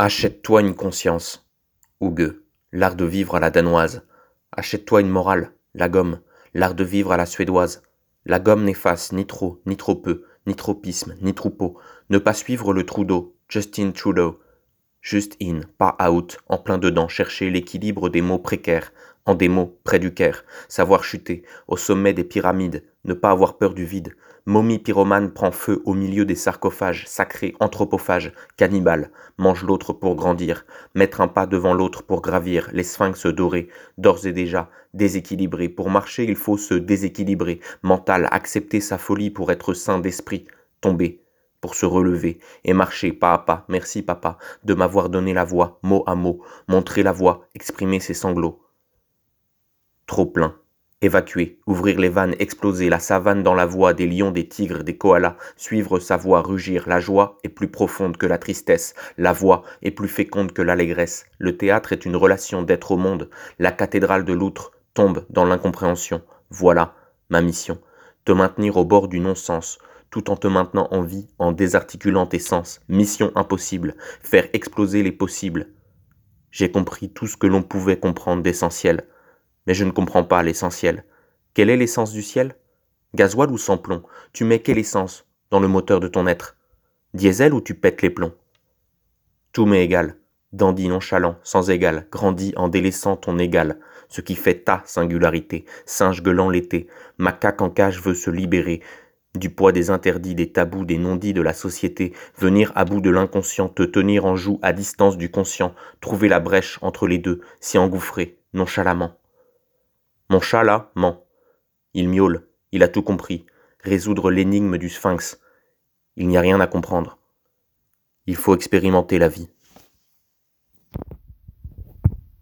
Achète-toi une conscience. Hugue, l'art de vivre à la danoise. Achète-toi une morale, la gomme, l'art de vivre à la suédoise. La gomme n'efface ni trop, ni trop peu, ni tropisme, ni troupeau. Ne pas suivre le trou d'eau, Justin Trudeau. Juste in, pas out, en plein dedans, chercher l'équilibre des mots précaires, en des mots près du Caire, savoir chuter, au sommet des pyramides, ne pas avoir peur du vide. Momie pyromane prend feu au milieu des sarcophages, sacré anthropophage, cannibale, mange l'autre pour grandir, mettre un pas devant l'autre pour gravir, les sphinx dorés, d'ores et déjà, déséquilibrés. Pour marcher, il faut se déséquilibrer, mental, accepter sa folie pour être sain d'esprit, tomber, pour se relever et marcher pas à pas. Merci papa de m'avoir donné la voix, mot à mot, montrer la voix, exprimer ses sanglots. Trop plein. Évacuer, ouvrir les vannes, exploser, la savane dans la voix des lions, des tigres, des koalas, suivre sa voix, rugir. La joie est plus profonde que la tristesse, la voix est plus féconde que l'allégresse. Le théâtre est une relation d'être au monde. La cathédrale de l'outre tombe dans l'incompréhension. Voilà ma mission. Te maintenir au bord du non-sens, tout en te maintenant en vie, en désarticulant tes sens. Mission impossible, faire exploser les possibles. J'ai compris tout ce que l'on pouvait comprendre d'essentiel, mais je ne comprends pas l'essentiel. Quelle est l'essence du ciel? Gasoil ou sans plomb? Tu mets quelle essence dans le moteur de ton être? Diesel ou tu pètes les plombs? Tout m'est égal, dandy nonchalant, sans égal, grandi en délaissant ton égal, ce qui fait ta singularité, singe gueulant l'été, macaque en cage veut se libérer, du poids des interdits, des tabous, des non-dits de la société, venir à bout de l'inconscient, te tenir en joue à distance du conscient, trouver la brèche entre les deux, s'y engouffrer, nonchalamment. Mon chat là ment. Il miaule, il a tout compris, résoudre l'énigme du sphinx. Il n'y a rien à comprendre. Il faut expérimenter la vie.